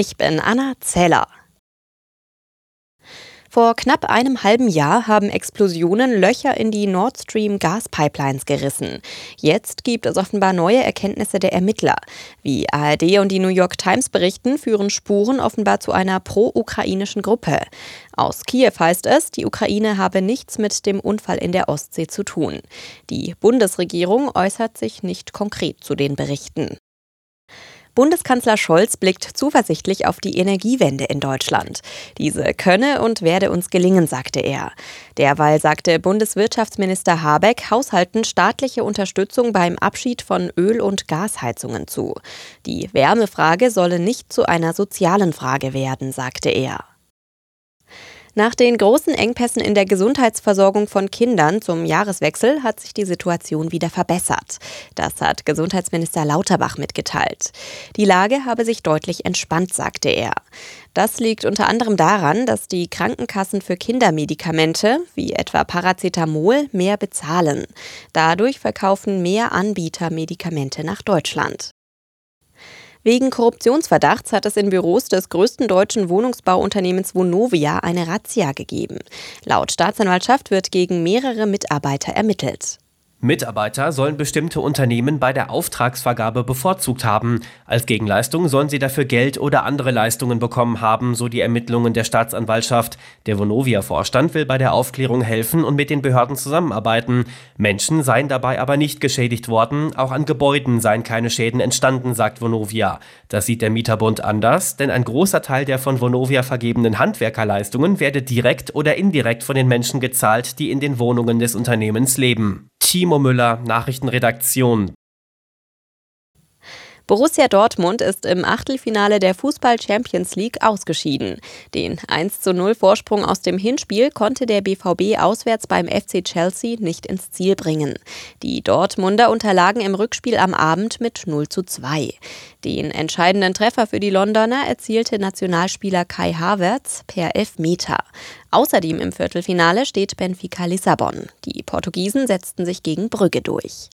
Ich bin Anna Zeller. Vor knapp einem halben Jahr haben Explosionen Löcher in die Nord Stream Gaspipelines gerissen. Jetzt gibt es offenbar neue Erkenntnisse der Ermittler. Wie ARD und die New York Times berichten, führen Spuren offenbar zu einer pro-ukrainischen Gruppe. Aus Kiew heißt es, die Ukraine habe nichts mit dem Unfall in der Ostsee zu tun. Die Bundesregierung äußert sich nicht konkret zu den Berichten. Bundeskanzler Scholz blickt zuversichtlich auf die Energiewende in Deutschland. Diese könne und werde uns gelingen, sagte er. Derweil sagte Bundeswirtschaftsminister Habeck Haushalten staatliche Unterstützung beim Abschied von Öl- und Gasheizungen zu. Die Wärmefrage solle nicht zu einer sozialen Frage werden, sagte er. Nach den großen Engpässen in der Gesundheitsversorgung von Kindern zum Jahreswechsel hat sich die Situation wieder verbessert. Das hat Gesundheitsminister Lauterbach mitgeteilt. Die Lage habe sich deutlich entspannt, sagte er. Das liegt unter anderem daran, dass die Krankenkassen für Kindermedikamente, wie etwa Paracetamol, mehr bezahlen. Dadurch verkaufen mehr Anbieter Medikamente nach Deutschland. Wegen Korruptionsverdachts hat es in Büros des größten deutschen Wohnungsbauunternehmens Vonovia eine Razzia gegeben. Laut Staatsanwaltschaft wird gegen mehrere Mitarbeiter ermittelt. Mitarbeiter sollen bestimmte Unternehmen bei der Auftragsvergabe bevorzugt haben. Als Gegenleistung sollen sie dafür Geld oder andere Leistungen bekommen haben, so die Ermittlungen der Staatsanwaltschaft. Der Vonovia-Vorstand will bei der Aufklärung helfen und mit den Behörden zusammenarbeiten. Menschen seien dabei aber nicht geschädigt worden, auch an Gebäuden seien keine Schäden entstanden, sagt Vonovia. Das sieht der Mieterbund anders, denn ein großer Teil der von Vonovia vergebenen Handwerkerleistungen werde direkt oder indirekt von den Menschen gezahlt, die in den Wohnungen des Unternehmens leben. Timo Müller, Nachrichtenredaktion. Borussia Dortmund ist im Achtelfinale der Fußball Champions League ausgeschieden. Den 1 zu 0 Vorsprung aus dem Hinspiel konnte der BVB auswärts beim FC Chelsea nicht ins Ziel bringen. Die Dortmunder unterlagen im Rückspiel am Abend mit 0 zu 2. Den entscheidenden Treffer für die Londoner erzielte Nationalspieler Kai Havertz per Elfmeter. Außerdem im Viertelfinale steht Benfica Lissabon. Die Portugiesen setzten sich gegen Brügge durch.